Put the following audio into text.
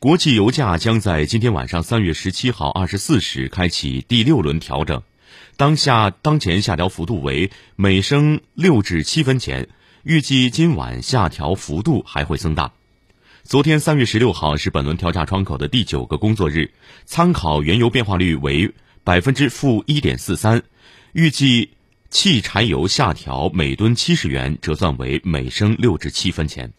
国际油价将在今天晚上三月十七号二十四时开启第六轮调整当下当前下调幅度为每升六至七分钱预计今晚下调幅度还会增大。昨天三月十六号是本轮调价窗口的第九个工作日参考原油变化率为百分之负一点四三预计汽柴油下调每吨七十元折算为每升六至七分钱。